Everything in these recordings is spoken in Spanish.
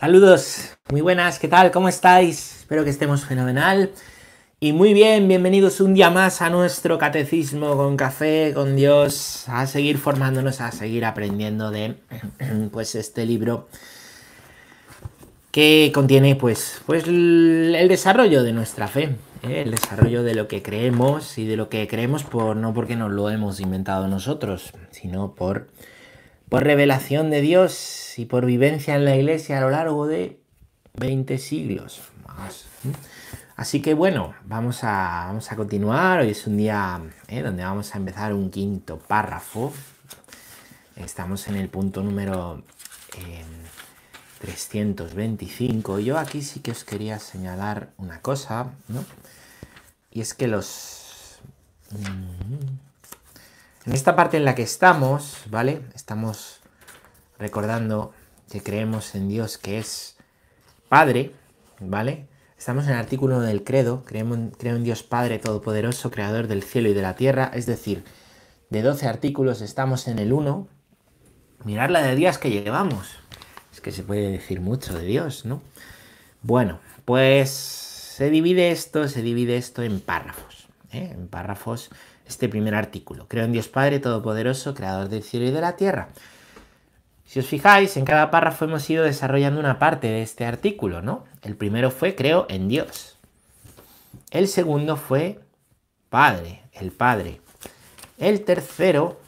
Saludos, muy buenas, ¿qué tal? ¿Cómo estáis? Espero que estemos fenomenal. Y muy bien, bienvenidos un día más a nuestro catecismo con café, con Dios, a seguir formándonos, a seguir aprendiendo de pues este libro que contiene pues, pues el desarrollo de nuestra fe, ¿eh? el desarrollo de lo que creemos y de lo que creemos por no porque nos lo hemos inventado nosotros, sino por, por revelación de Dios y por vivencia en la iglesia a lo largo de 20 siglos más. Así que bueno, vamos a, vamos a continuar. Hoy es un día ¿eh? donde vamos a empezar un quinto párrafo. Estamos en el punto número 325. Yo aquí sí que os quería señalar una cosa, ¿no? Y es que los... Mm, en esta parte en la que estamos, ¿vale? Estamos recordando que creemos en Dios que es Padre, ¿vale? Estamos en el artículo del credo, creo en Dios Padre Todopoderoso, Creador del cielo y de la tierra, es decir, de 12 artículos estamos en el 1. Mirar la de días que llevamos. Es que se puede decir mucho de Dios, ¿no? Bueno, pues se divide esto, se divide esto en párrafos. ¿eh? En párrafos, este primer artículo. Creo en Dios Padre Todopoderoso, Creador del cielo y de la tierra. Si os fijáis, en cada párrafo hemos ido desarrollando una parte de este artículo, ¿no? El primero fue creo en Dios. El segundo fue Padre, el Padre. El tercero,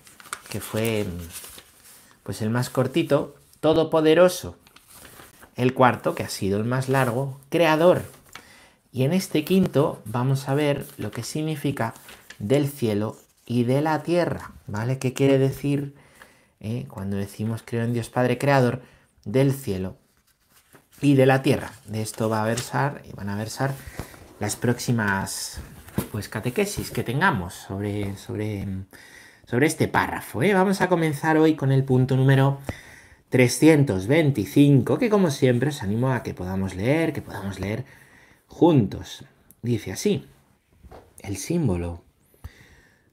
que fue pues el más cortito, Todopoderoso. El cuarto, que ha sido el más largo, Creador. Y en este quinto vamos a ver lo que significa del cielo y de la tierra, ¿vale? ¿Qué quiere decir eh, cuando decimos creo en Dios Padre Creador del cielo y de la tierra? De esto va a versar y van a versar las próximas pues catequesis que tengamos sobre, sobre, sobre este párrafo. ¿eh? Vamos a comenzar hoy con el punto número 325, que como siempre os animo a que podamos leer, que podamos leer juntos. Dice así, el símbolo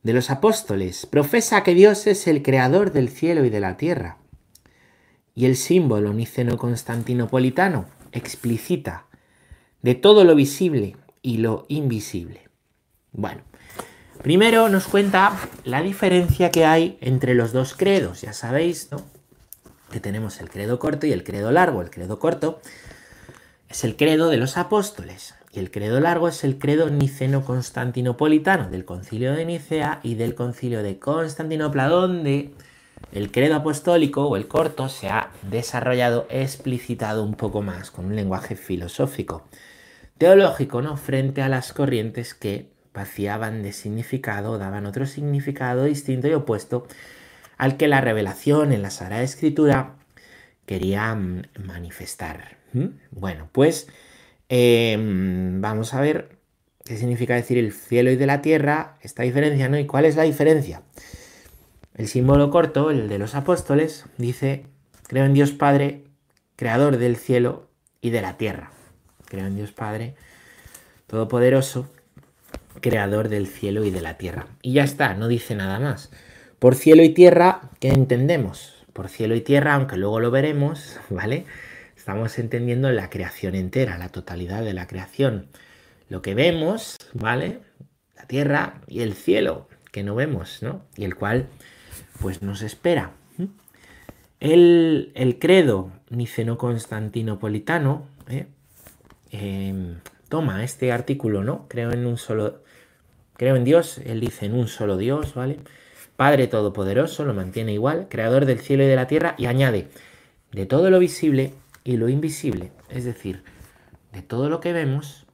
de los apóstoles profesa que Dios es el creador del cielo y de la tierra. Y el símbolo niceno-constantinopolitano explicita de todo lo visible y lo invisible. Bueno, primero nos cuenta la diferencia que hay entre los dos credos. Ya sabéis, ¿no? Que tenemos el credo corto y el credo largo. El credo corto es el credo de los apóstoles. Y el credo largo es el credo niceno-constantinopolitano del concilio de Nicea y del concilio de Constantinopla, donde el credo apostólico o el corto se ha desarrollado, explicitado un poco más, con un lenguaje filosófico, teológico, ¿no? Frente a las corrientes que vaciaban de significado, daban otro significado distinto y opuesto al que la revelación en la Sagrada Escritura quería mm, manifestar. Bueno, pues em, vamos a ver qué significa decir el cielo y de la tierra, esta diferencia, ¿no? ¿Y cuál es la diferencia? El símbolo corto, el de los apóstoles, dice, creo en Dios Padre, creador del cielo y de la tierra. Creo en Dios Padre, todopoderoso, creador del cielo y de la tierra. Y ya está, no dice nada más. Por cielo y tierra, ¿qué entendemos? Por cielo y tierra, aunque luego lo veremos, ¿vale? Estamos entendiendo la creación entera, la totalidad de la creación. Lo que vemos, ¿vale? La tierra y el cielo, que no vemos, ¿no? Y el cual, pues nos espera. El, el credo niceno-constantinopolitano ¿eh? em, toma este artículo, ¿no? Creo en un solo, creo en Dios, él dice en un solo Dios, ¿vale? Padre Todopoderoso, lo mantiene igual, creador del cielo y de la tierra, y añade, de todo lo visible y lo invisible, es decir, de todo lo que vemos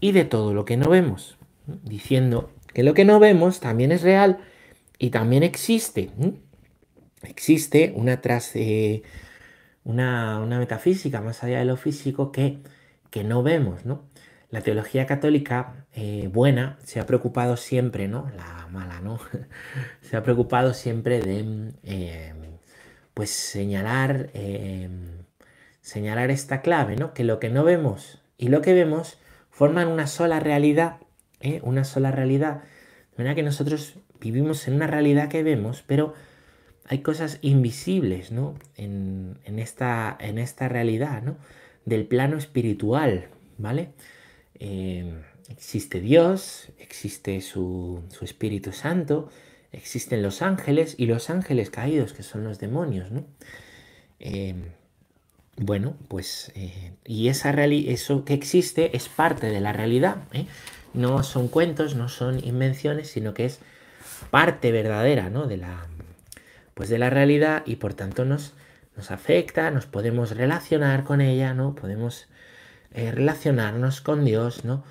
y de todo lo que no vemos, diciendo que lo que no vemos también es real y también existe. Existe una, tras, eh, una, una, metafísica más allá de lo físico que, que no vemos, ¿no? La teología católica eh, buena se ha preocupado siempre, ¿no? La mala, ¿no? se ha preocupado siempre de, eh, pues, señalar señalar esta clave, ¿no? Que lo que no vemos y lo que vemos forman una sola realidad, ¿eh? una sola realidad. De manera que nosotros vivimos en una realidad que vemos, pero hay cosas invisibles, ¿no? En, esta, en esta realidad, ¿no? del plano espiritual, ¿vale? Eh, existe Dios, existe su, Espíritu Santo, existen los ángeles y los ángeles caídos, que son los demonios, ¿no? Eh, bueno, pues, eh, y esa eso que existe es parte de la realidad, no son cuentos, no son invenciones, sino que es parte verdadera, ¿no? De la, pues de la realidad y por tanto nos, nos afecta, nos podemos relacionar con ella, ¿no? Podemos eh, relacionarnos con Dios, ¿no?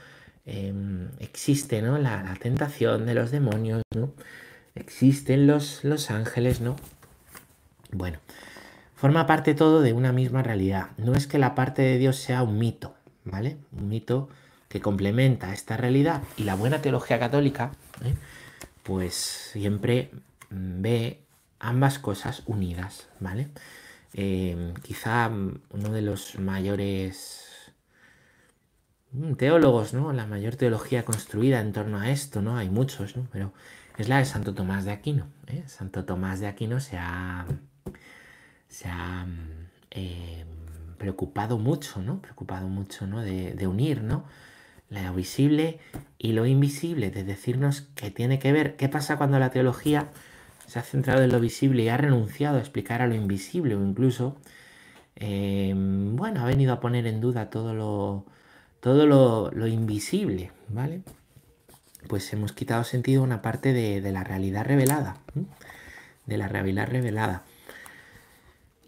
Em, existe, ¿no? La, tentación de los demonios, ¿no? Existen los, los ángeles, ¿no? Bueno, forma parte todo de una misma realidad. No es que la parte de Dios sea un mito, ¿vale? Un mito que complementa esta realidad y la buena teología católica, ¿eh? pues siempre ve ambas cosas unidas, ¿vale? Eh, quizá uno de los mayores mm, teólogos, ¿no? La mayor teología construida en torno a esto, ¿no? Hay muchos, ¿no? Pero es la de Santo Tomás de Aquino. ¿eh? Santo Tomás de Aquino se ha, se ha eh, preocupado mucho, ¿no? Preocupado mucho, ¿no? De, de unir, ¿no? Lo visible y lo invisible, de decirnos que tiene que ver qué pasa cuando la teología se ha centrado en lo visible y ha renunciado a explicar a lo invisible o incluso, eh, bueno, ha venido a poner en duda todo lo, todo lo, invisible, ¿vale? Pues hemos quitado sentido una parte de, la realidad revelada, de la realidad revelada.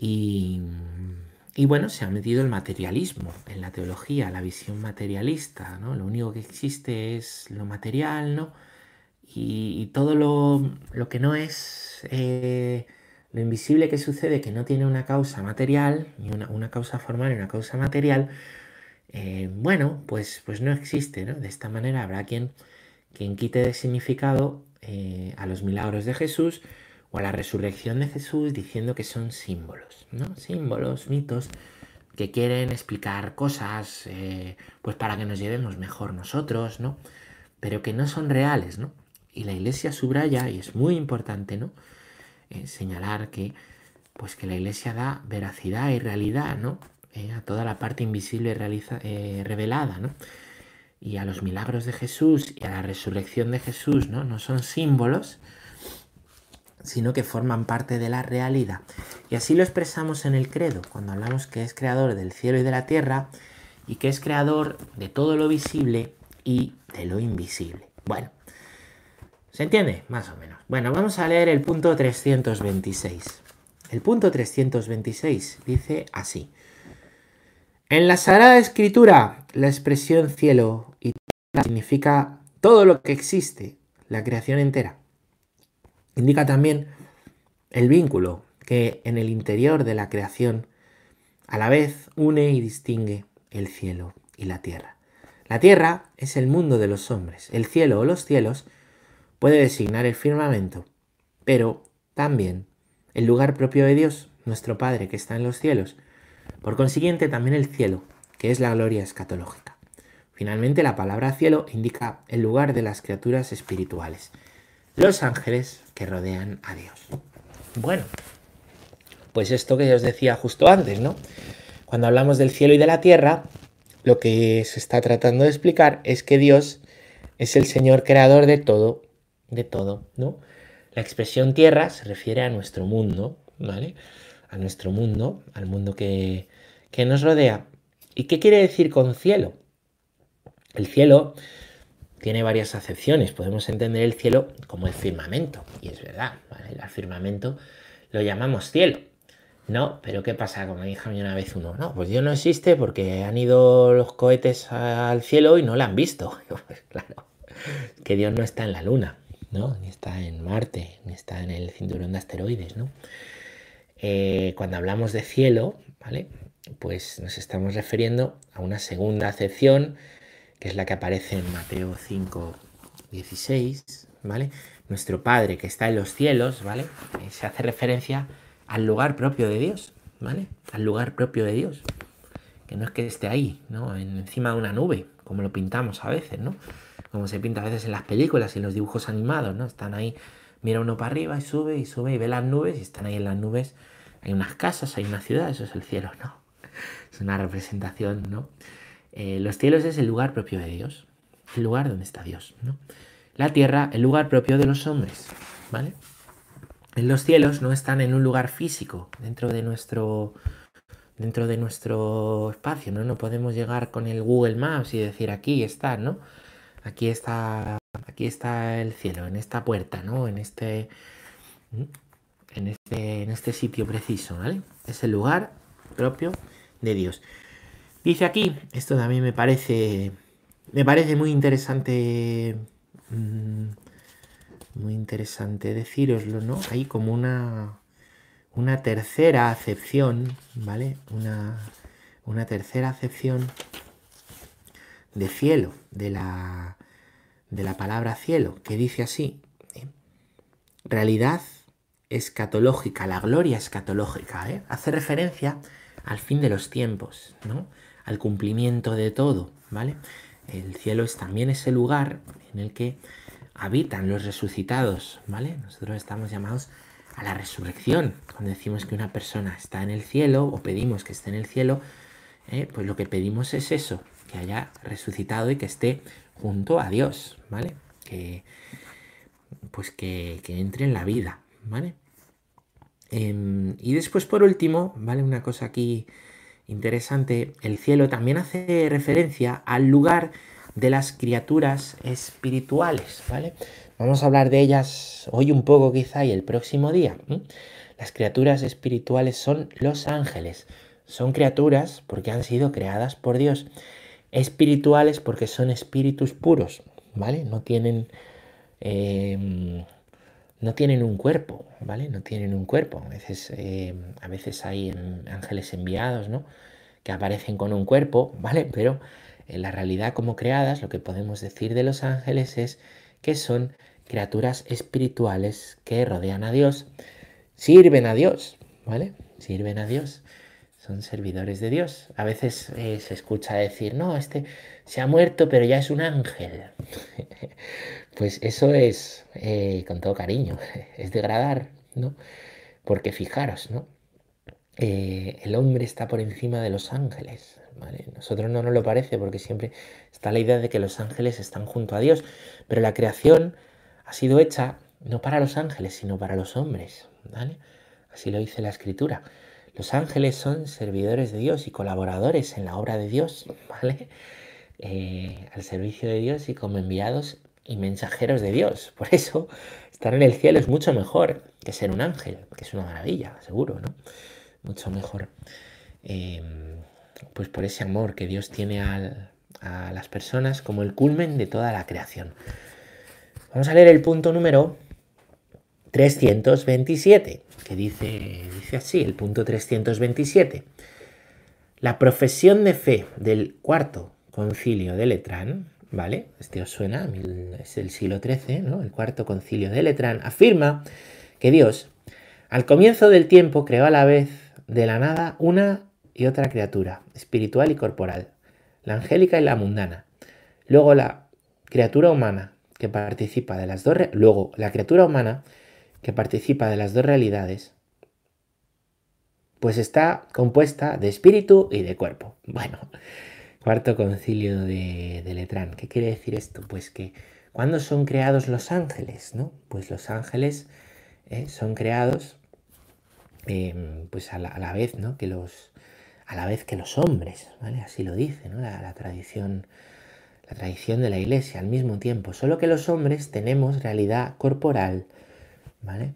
Y, bueno, se ha metido el materialismo en la teología, la visión materialista, ¿no? Lo único que existe es lo material, ¿no? y, todo lo, que no es eh, lo invisible que sucede, que no tiene una causa material, ni una, causa formal y una causa material, eh, bueno, pues, pues no existe, ¿no? De esta manera habrá quien, quien quite de significado eh, a los milagros de Jesús o a la resurrección de Jesús diciendo que son símbolos, ¿no? Símbolos, mitos que quieren explicar cosas, pues para que nos llevemos mejor nosotros, ¿no? Pero que no son reales, ¿no? Y la iglesia subraya, y es muy importante, ¿no? Eh, señalar que, pues que la iglesia da veracidad y realidad, ¿no? Eh, a toda la parte invisible realiza, eh, revelada, ¿no? Y a los milagros de Jesús y a la resurrección de Jesús, ¿no? No son símbolos, sino que forman parte de la realidad. Y así lo expresamos en el credo, cuando hablamos que es creador del cielo y de la tierra, y que es creador de todo lo visible y de lo invisible. Bueno, ¿Se entiende? Más o menos. Bueno, vamos a leer el punto 326. El punto 326 dice así. En la Sagrada Escritura, la expresión cielo y tierra significa todo lo que existe, la creación entera. Indica también el vínculo que en el interior de la creación a la vez une y distingue el cielo y la tierra. La tierra es el mundo de los hombres, el cielo o los cielos puede designar el firmamento, pero también el lugar propio de Dios, nuestro Padre que está en los cielos. Por consiguiente, también el cielo, que es la gloria escatológica. Finalmente, la palabra cielo indica el lugar de las criaturas espirituales, los ángeles que rodean a Dios. Bueno, pues esto que os decía justo antes, ¿no? Cuando hablamos del cielo y de la tierra, lo que se está tratando de explicar es que Dios es el Señor creador de todo de todo, ¿no? La expresión tierra se refiere a nuestro mundo, ¿vale? A nuestro mundo, al mundo que, que nos rodea. ¿Y qué quiere decir con cielo? El cielo tiene varias acepciones. Podemos entender el cielo como el firmamento, y es verdad. El firmamento lo llamamos cielo. No, pero ¿qué pasa? Como dijo a una vez uno, no, pues Dios no existe porque han ido los cohetes al cielo y no lo han visto. Pues claro, que Dios no está en la luna. Ni está en Marte, ni está en el cinturón de asteroides, ¿no? Eh, cuando hablamos de cielo, ¿vale? Pues nos estamos refiriendo a una segunda acepción, que es la que aparece en Mateo 5, 16, ¿vale? Nuestro Padre que está en los cielos, ¿vale? Eh, se hace referencia al lugar propio de Dios, ¿vale? Al lugar propio de Dios. Que no es que esté ahí, ¿no? encima de una nube, como lo pintamos a veces, ¿no? como se pinta a veces en las películas y en los dibujos animados, ¿no? Están ahí, mira uno para arriba y sube y sube y ve las nubes y están ahí en las nubes. Hay unas casas, hay una ciudad, eso es el cielo, ¿no? es una representación, ¿no? Eh, los cielos es el lugar propio de Dios, el lugar donde está Dios, ¿no? La tierra, el lugar propio de los hombres, ¿vale? Los cielos no están en un lugar físico, dentro de nuestro dentro de nuestro espacio, ¿no? No podemos llegar con el Google Maps y decir aquí está, ¿no? Aquí está, aquí está el cielo, en esta puerta, ¿no? En este, en este, en este sitio preciso, ¿vale? Es el lugar propio de Dios. Dice aquí, esto también me parece, me parece muy interesante, mm, muy interesante deciroslo, ¿no? Hay como una, una tercera acepción, ¿vale? Una, una tercera acepción de cielo, de la, de la palabra cielo, que dice así, ¿eh? realidad escatológica, la gloria escatológica, ¿eh? hace referencia al fin de los tiempos, ¿no? Al cumplimiento de todo, ¿vale? El cielo es también ese lugar en el que habitan los resucitados, ¿vale? Nosotros estamos llamados a la resurrección. Cuando decimos que una persona está en el cielo o pedimos que esté en el cielo, eh, pues lo que pedimos es eso, que haya resucitado y que esté junto a Dios, ¿vale? Que, pues que, entre en la vida, ¿vale? Em, y después, por último, ¿vale? Una cosa aquí interesante, el cielo también hace referencia al lugar de las criaturas espirituales, ¿vale? Vamos a hablar de ellas hoy un poco quizá y el próximo día. Las criaturas espirituales son los ángeles. Son criaturas porque han sido creadas por Dios. Espirituales porque son espíritus puros, ¿vale? No tienen, em, no tienen un cuerpo, ¿vale? No tienen un cuerpo. A veces, veces hay ángeles enviados, ¿no? Que aparecen con un cuerpo, ¿vale? Pero en la realidad como creadas, lo que podemos decir de los ángeles es que son criaturas espirituales que rodean a Dios, sirven a Dios, ¿vale? Sirven a Dios, son servidores de Dios. A veces eh, se escucha decir, no, este se ha muerto, pero ya es un ángel. pues eso es, eh, con todo cariño, es degradar, ¿no? Porque fijaros, ¿no? Eh, el hombre está por encima de los ángeles. ¿vale? Nosotros no nos lo parece porque siempre está la idea de que los ángeles están junto a Dios, pero la creación ha sido hecha no para los ángeles, sino para los hombres. ¿vale? Así lo dice la escritura. Los ángeles son servidores de Dios y colaboradores en la obra de Dios, ¿vale? Eh, al servicio de Dios y como enviados y mensajeros de Dios. Por eso, estar en el cielo es mucho mejor que ser un ángel, que es una maravilla, seguro, ¿no? mucho mejor. Em, pues por ese amor que Dios tiene a las personas como el culmen de toda la creación. Vamos a leer el punto número 327, que dice, dice así, el punto 327. La profesión de fe del cuarto concilio de Letrán, ¿vale? Este os suena, es el siglo XIII, ¿no? El cuarto concilio de Letrán afirma que Dios, al comienzo del tiempo, creó a la vez de la nada una y otra criatura, espiritual y corporal, la angélica y la mundana. Luego la criatura humana que participa de las dos luego la criatura humana que participa de las dos realidades pues está compuesta de espíritu y de cuerpo. Bueno, cuarto concilio de, de Letrán. ¿Qué quiere decir esto? Pues que cuando son creados los ángeles, ¿no? Pues los ángeles eh, son creados Em, pues a la, vez, ¿no? Que los, a la vez que los hombres, ¿vale? Así lo dice, ¿no? La, tradición, la tradición de la iglesia al mismo tiempo. Solo que los hombres tenemos realidad corporal, ¿vale?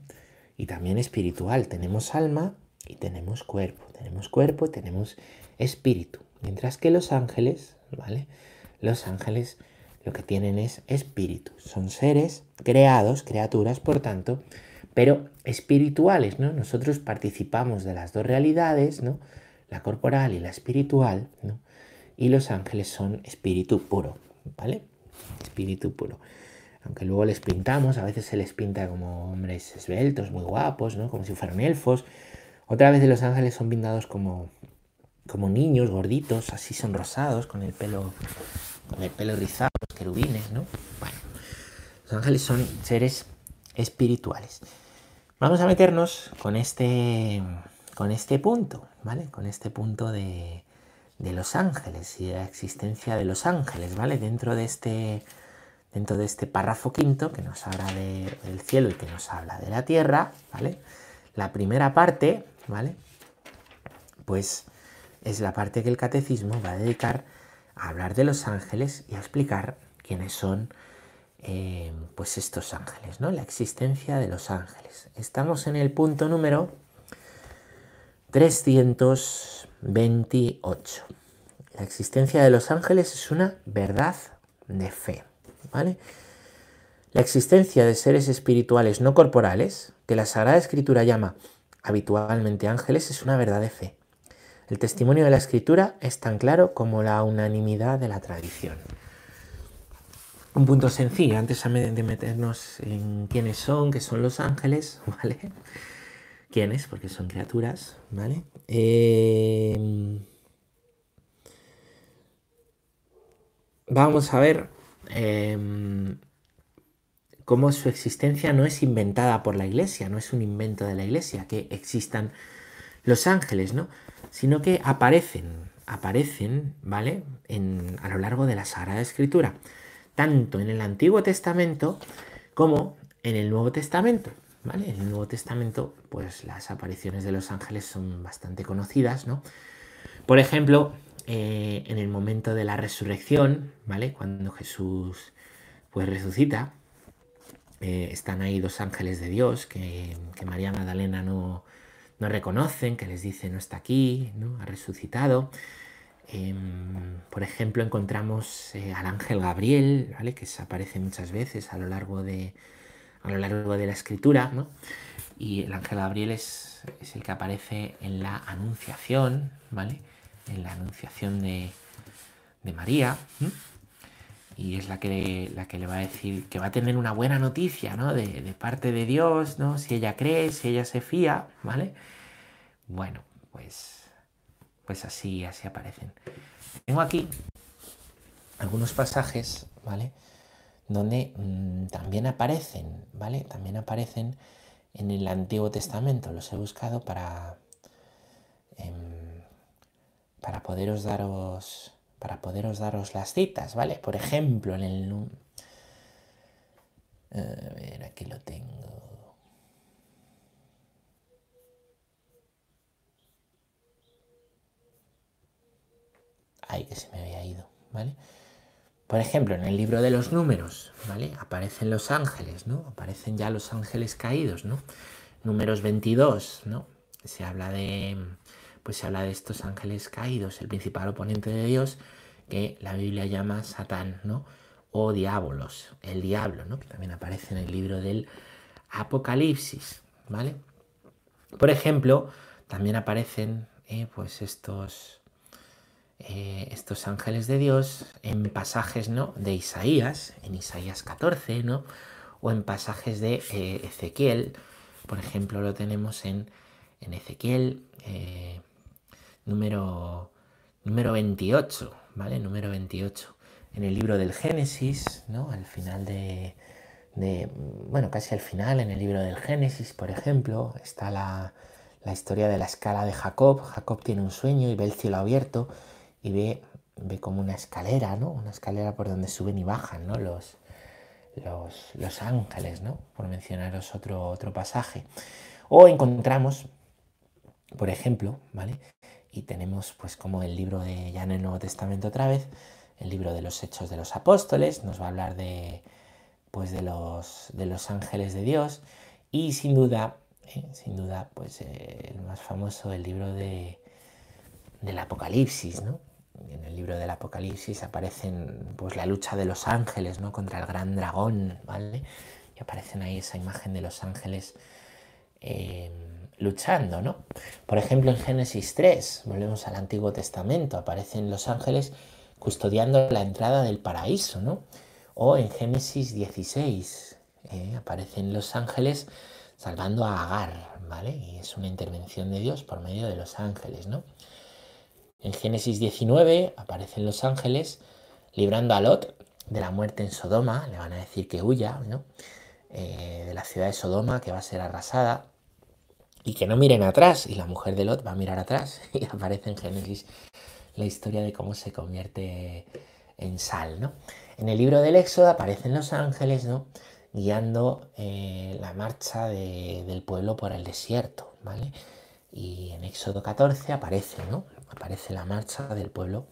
Y también espiritual. Tenemos alma y tenemos cuerpo. Tenemos cuerpo y tenemos espíritu. Mientras que los ángeles, ¿vale? Los ángeles lo que tienen es espíritu. Son seres creados, criaturas, por tanto, pero espirituales, ¿no? Nosotros participamos de las dos realidades, ¿no? La corporal y la espiritual. Y los ángeles son espíritu puro, ¿vale? Espíritu puro. Aunque luego les pintamos, a veces se les pinta como hombres esbeltos, muy guapos, ¿no? Como si fueran elfos. Otra vez los ángeles son pintados como, como niños gorditos, así son rosados, con el pelo, con el pelo rizado, los querubines, ¿no? Bueno, los ángeles son seres espirituales. Vamos a meternos con este, con este punto, ¿vale? Con este punto de, de los ángeles y de la existencia de los ángeles, ¿vale? Dentro de este, dentro de este párrafo quinto que nos habla del cielo y que nos habla de la tierra, ¿vale? La primera parte, ¿vale? Pues es la parte que el catecismo va a dedicar a hablar de los ángeles y a explicar quiénes son eh, pues estos ángeles, ¿no? La existencia de los ángeles. Estamos en el punto número 328. La existencia de los ángeles es una verdad de fe, ¿vale? La existencia de seres espirituales no corporales, que la Sagrada Escritura llama habitualmente ángeles, es una verdad de fe. El testimonio de la Escritura es tan claro como la unanimidad de la tradición. Un punto sencillo, antes de meternos en quiénes son, qué son los ángeles, ¿vale? ¿Quiénes? Porque son criaturas, ¿vale? Eh, vamos a ver em, cómo su existencia no es inventada por la iglesia, no es un invento de la iglesia, que existan los ángeles, ¿no? Sino que aparecen, aparecen, ¿vale? a lo largo de la Sagrada Escritura tanto en el Antiguo Testamento como en el Nuevo Testamento. ¿vale? En el Nuevo Testamento, pues las apariciones de los ángeles son bastante conocidas, ¿no? Por ejemplo, eh, en el momento de la resurrección, ¿vale? Cuando Jesús pues resucita, eh, están ahí dos ángeles de Dios que, María Magdalena no, no, reconocen, que les dice no está aquí, ¿no? Ha resucitado. Em, por ejemplo, encontramos eh, al ángel Gabriel, ¿vale? que aparece muchas veces a lo largo de, a lo largo de la escritura, ¿no? y el ángel Gabriel es, el que aparece en la anunciación, ¿vale? En la anunciación de, María, y es la que, la que le va a decir que va a tener una buena noticia ¿no? de, de parte de Dios, ¿no? si ella cree, si ella se fía, ¿vale? Bueno, pues pues así, así aparecen. Tengo aquí algunos pasajes, ¿vale? Donde mm, también aparecen, ¿vale? También aparecen en el Antiguo Testamento. Los he buscado para, em, para poderos daros para poderos daros las citas, ¿vale? Por ejemplo, en el... A ver, aquí lo tengo. ay, que se me había ido, ¿vale? Por ejemplo, en el libro de los números, ¿vale? Aparecen los ángeles, ¿no? Aparecen ya los ángeles caídos, ¿no? Números 22, ¿no? Se habla de, pues se habla de estos ángeles caídos, el principal oponente de Dios, que la Biblia llama Satán, ¿no? O diabolos, el diablo, ¿no? Que también aparece en el libro del Apocalipsis, ¿vale? Por ejemplo, también aparecen, eh, pues estos eh, estos ángeles de Dios en pasajes ¿no? de Isaías, en Isaías 14, ¿no? o en pasajes de eh, Ezequiel. Por ejemplo, lo tenemos en, en Ezequiel eh, número, número 28, ¿vale? Número 28. En el libro del Génesis, ¿no? Al final de, de, bueno, casi al final, en el libro del Génesis, por ejemplo, está la, la historia de la escala de Jacob. Jacob tiene un sueño y ve el cielo abierto y ve, ve como una escalera, ¿no? Una escalera por donde suben y bajan, ¿no? Los, los, ángeles, ¿no? Por mencionaros otro, otro pasaje. O encontramos, por ejemplo, ¿vale? Y tenemos pues como el libro de, ya en el Nuevo Testamento otra vez, el libro de los Hechos de los Apóstoles, nos va a hablar de, pues de los, de los ángeles de Dios y sin duda, ¿eh? sin duda, pues eh, el más famoso, el libro de, del Apocalipsis, ¿no? En el libro del Apocalipsis aparecen pues la lucha de los ángeles, ¿no? Contra el gran dragón, ¿vale? Y aparecen ahí esa imagen de los ángeles eh, luchando, ¿no? Por ejemplo, en Génesis 3, volvemos al Antiguo Testamento, aparecen los ángeles custodiando la entrada del paraíso, ¿no? O en Génesis 16, eh, aparecen los ángeles salvando a Agar, ¿vale? Y es una intervención de Dios por medio de los ángeles, ¿no? En Génesis 19 aparecen los ángeles librando a Lot de la muerte en Sodoma, le van a decir que huya, ¿no? Eh, de la ciudad de Sodoma que va a ser arrasada y que no miren atrás y la mujer de Lot va a mirar atrás y aparece en Génesis la historia de cómo se convierte en sal, ¿no? En el libro del Éxodo aparecen los ángeles, ¿no? Guiando eh, la marcha del pueblo por el desierto, ¿vale? Y en Éxodo 14 aparece, ¿no? Aparece la marcha del pueblo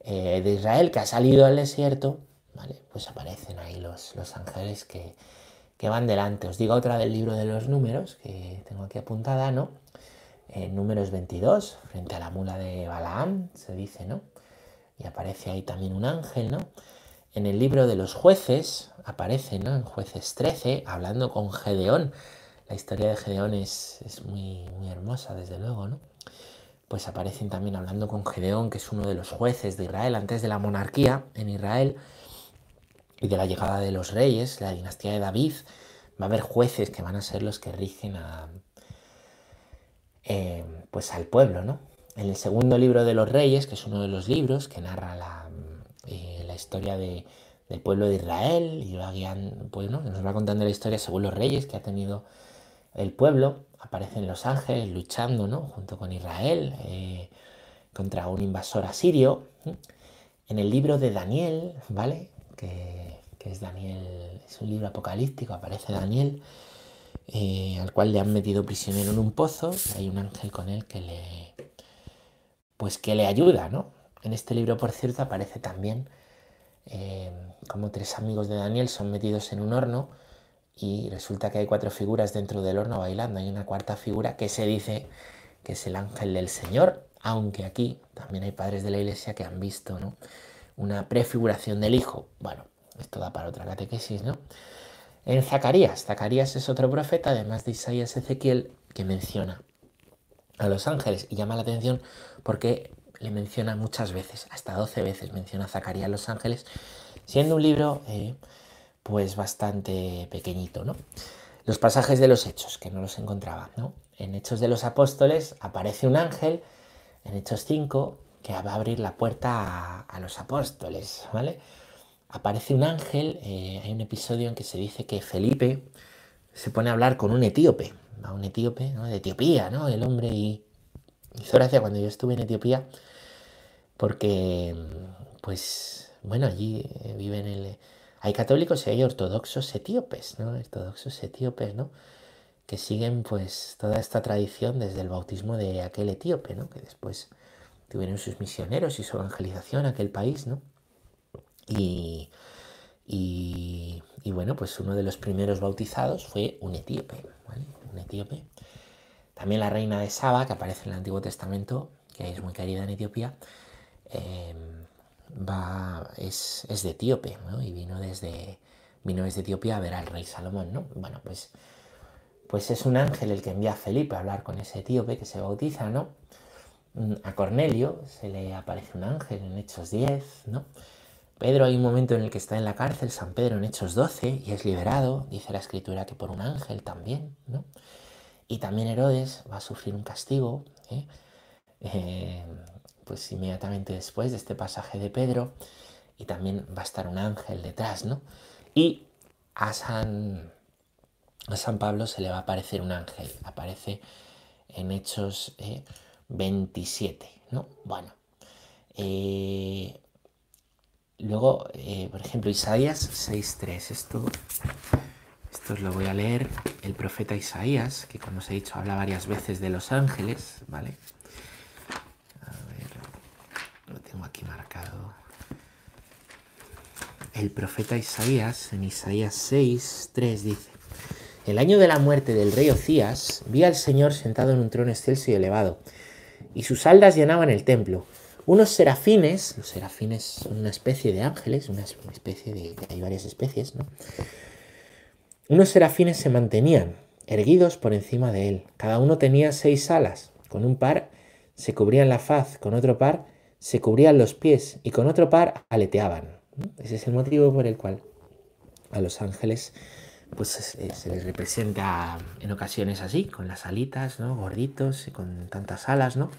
eh, de Israel que ha salido al desierto, ¿vale? Pues aparecen ahí los, los ángeles que, que van delante. Os digo otra del libro de los números que tengo aquí apuntada, ¿no? En números 22, frente a la mula de Balaam, se dice, ¿no? Y aparece ahí también un ángel, ¿no? En el libro de los jueces aparece, ¿no? En jueces 13, hablando con Gedeón. La historia de Gedeón es, muy, muy hermosa, desde luego, ¿no? Pues aparecen también hablando con Gedeón, que es uno de los jueces de Israel antes de la monarquía en Israel y de la llegada de los reyes, la dinastía de David. Va a haber jueces que van a ser los que rigen a, eh, pues al pueblo, ¿no? En el segundo libro de los reyes, que es uno de los libros que narra la, eh, la historia de, del pueblo de Israel y va pues, ¿no? nos va contando la historia según los reyes que ha tenido el pueblo. Aparecen los ángeles luchando ¿no? junto con Israel eh, contra un invasor asirio. En el libro de Daniel, ¿vale? Que, es Daniel, es un libro apocalíptico, aparece Daniel, eh, al cual le han metido prisionero en un pozo, y hay un ángel con él que le, pues que le ayuda, ¿no? En este libro, por cierto, aparece también eh, como tres amigos de Daniel son metidos en un horno y resulta que hay cuatro figuras dentro del horno bailando. Hay una cuarta figura que se dice que es el ángel del Señor, aunque aquí también hay padres de la iglesia que han visto ¿no? Una prefiguración del Hijo. Bueno, esto da para otra catequesis, ¿no? En Zacarías, Zacarías es otro profeta, además de Isaías Ezequiel, que menciona a los ángeles y llama la atención porque le menciona muchas veces, hasta 12 veces menciona a Zacarías los ángeles, siendo un libro eh, pues bastante pequeñito, ¿no? Los pasajes de los hechos, que no los encontraba, ¿no? En Hechos de los Apóstoles aparece un ángel, en Hechos 5, que va a abrir la puerta a, los apóstoles, ¿vale? Aparece un ángel, eh, hay un episodio en que se dice que Felipe se pone a hablar con un etíope, un etíope, ¿no? De Etiopía, ¿no? El hombre y hizo gracia cuando yo estuve en Etiopía, porque, pues, bueno, allí eh, viven el... Hay católicos y hay ortodoxos etíopes, ¿no? Ortodoxos etíopes, ¿no? Que siguen, pues, toda esta tradición desde el bautismo de aquel etíope, ¿no? Que después tuvieron sus misioneros y su evangelización a aquel país, ¿no? Y, y, bueno, pues uno de los primeros bautizados fue un etíope, ¿vale? Un etíope. También la reina de Saba, que aparece en el Antiguo Testamento, que es muy querida en Etiopía, Em, va, es, de etíope, Y vino desde, vino desde Etiopía a ver al rey Salomón, ¿no? Bueno, pues, pues es un ángel el que envía a Felipe a hablar con ese etíope que se bautiza, ¿no? A Cornelio se le aparece un ángel en Hechos 10, ¿no? Pedro hay un momento en el que está en la cárcel, San Pedro en Hechos 12, y es liberado, dice la escritura que por un ángel también, ¿no? Y también Herodes va a sufrir un castigo, ¿eh? Eh, pues inmediatamente después de este pasaje de Pedro, y también va a estar un ángel detrás, ¿no? Y a San, a San Pablo se le va a aparecer un ángel, aparece en Hechos 27, eh, ¿no? Bueno, eh, luego, eh, por ejemplo, Isaías 6.3, esto, esto os lo voy a leer, el profeta Isaías, que como os he dicho habla varias veces de los ángeles, ¿vale? aquí marcado. El profeta Isaías, en Isaías 6, 3, dice, El año de la muerte del rey Ocías, vi al Señor sentado en un trono excelso y elevado, y sus aldas llenaban el templo. Unos serafines, los serafines son una especie de ángeles, una especie de, hay varias especies, ¿no? Unos serafines se mantenían erguidos por encima de él. Cada uno tenía seis alas. Con un par se cubrían la faz, con otro par se cubrían los pies y con otro par aleteaban. Ese es el motivo por el cual a los ángeles pues se les representa en ocasiones así, con las alitas, ¿no? Gorditos y con tantas alas, ¿no?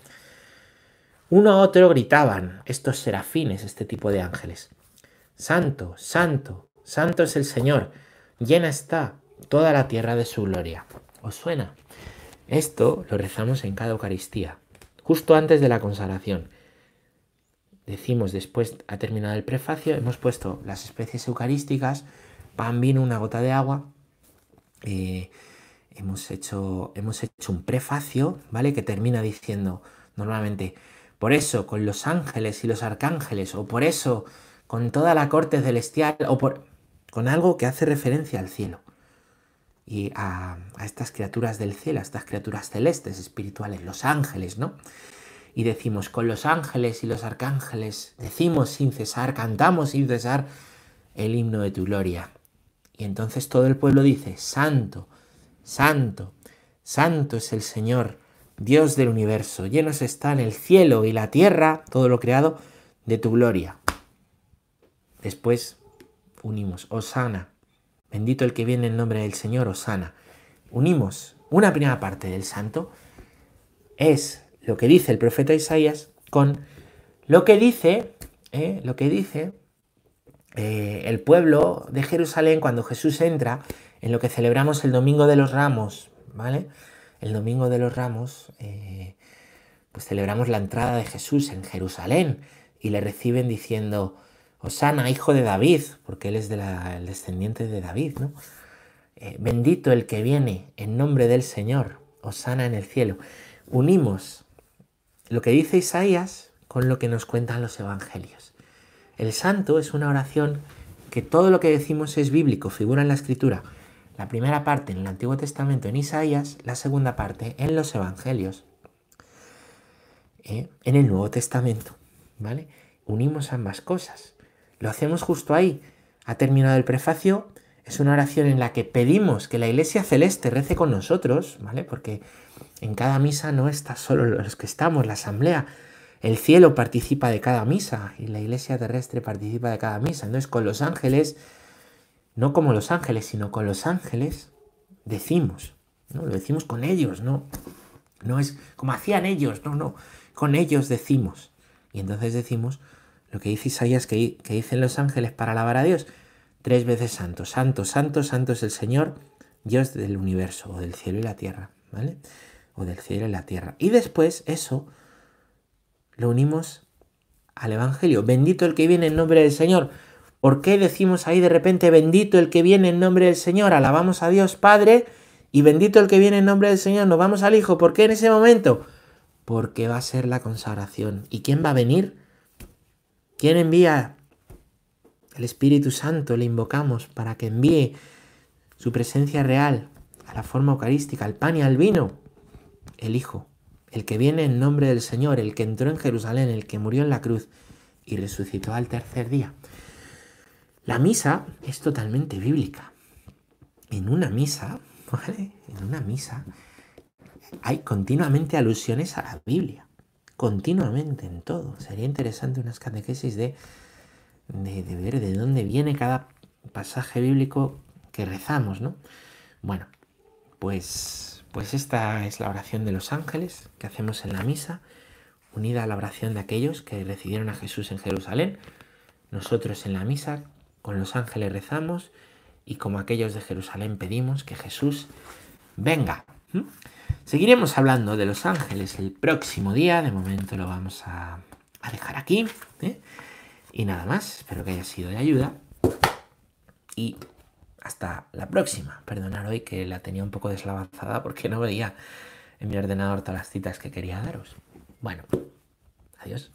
Uno a otro gritaban estos serafines, este tipo de ángeles. Santo, santo, santo es el Señor, llena está toda la tierra de su gloria. ¿Os suena? Esto lo rezamos en cada Eucaristía, justo antes de la consagración. decimos después, ha terminado el prefacio, hemos puesto las especies eucarísticas, pan, vino, una gota de agua. Eh, hemos, hecho, hemos hecho un prefacio, ¿vale? Que termina diciendo normalmente, por eso con los ángeles y los arcángeles, o por eso con toda la corte celestial, o por, con algo que hace referencia al cielo y a, a, estas criaturas del cielo, a estas criaturas celestes, espirituales, los ángeles, ¿no? Y decimos, con los ángeles y los arcángeles, decimos sin cesar, cantamos sin cesar el himno de tu gloria. Y entonces todo el pueblo dice, Santo, Santo, Santo es el Señor, Dios del universo, llenos están el cielo y la tierra, todo lo creado, de tu gloria. Después unimos, Osana, bendito el que viene en nombre del Señor, Osana. Unimos una primera parte del santo, es lo que dice el profeta Isaías con lo que dice, eh, lo que dice eh, el pueblo de Jerusalén cuando Jesús entra en lo que celebramos el Domingo de los Ramos, ¿vale? El Domingo de los Ramos, eh, pues celebramos la entrada de Jesús en Jerusalén y le reciben diciendo, Osana, hijo de David, porque él es el descendiente de David, ¿no? Eh, bendito el que viene en nombre del Señor, Osana en el cielo. Unimos lo que dice Isaías con lo que nos cuentan los evangelios. El santo es una oración que todo lo que decimos es bíblico, figura en la escritura. La primera parte en el Antiguo Testamento en Isaías, la segunda parte en los Evangelios, ¿eh? en el Nuevo Testamento. ¿Vale? Unimos ambas cosas. Lo hacemos justo ahí. Ha terminado el prefacio. Es una oración en la que pedimos que la Iglesia Celeste rece con nosotros, ¿vale? Porque en cada misa no está solo los que estamos, la asamblea. El cielo participa de cada misa y la Iglesia terrestre participa de cada misa. Entonces, con los ángeles no como los ángeles, sino con los ángeles, decimos, ¿no? Lo decimos con ellos, no, no es como hacían ellos, no, no, con ellos decimos. Y entonces decimos lo que dice Isaías que, que dicen los ángeles para alabar a Dios, tres veces santo, santo, santo, santo es el Señor, Dios del universo, o del cielo y la tierra, ¿vale? O del cielo y la tierra. Y después eso lo unimos al Evangelio. Bendito el que viene en nombre del Señor. ¿Por qué decimos ahí de repente bendito el que viene en nombre del Señor? Alabamos a Dios Padre y bendito el que viene en nombre del Señor. Nos vamos al Hijo. ¿Por qué en ese momento? Porque va a ser la consagración. ¿Y quién va a venir? ¿Quién envía? El Espíritu Santo le invocamos para que envíe su presencia real a la forma eucarística, al pan y al vino. El Hijo, el que viene en nombre del Señor, el que entró en Jerusalén, el que murió en la cruz y resucitó al tercer día. La misa es totalmente bíblica. En una misa, ¿vale? En una misa hay continuamente alusiones a la Biblia. Continuamente en todo. Sería interesante unas catequesis de, de, de ver de dónde viene cada pasaje bíblico que rezamos, ¿no? Bueno, pues, pues esta es la oración de los ángeles que hacemos en la misa, unida a la oración de aquellos que recibieron a Jesús en Jerusalén. Nosotros en la misa con los ángeles rezamos y como aquellos de Jerusalén pedimos que Jesús venga. Seguiremos hablando de los ángeles el próximo día, de momento lo vamos a, dejar aquí. ¿eh? Y nada más, espero que haya sido de ayuda. Y hasta la próxima. Perdonad hoy que la tenía un poco deslavanzada porque no veía en mi ordenador todas las citas que quería daros. Bueno, adiós.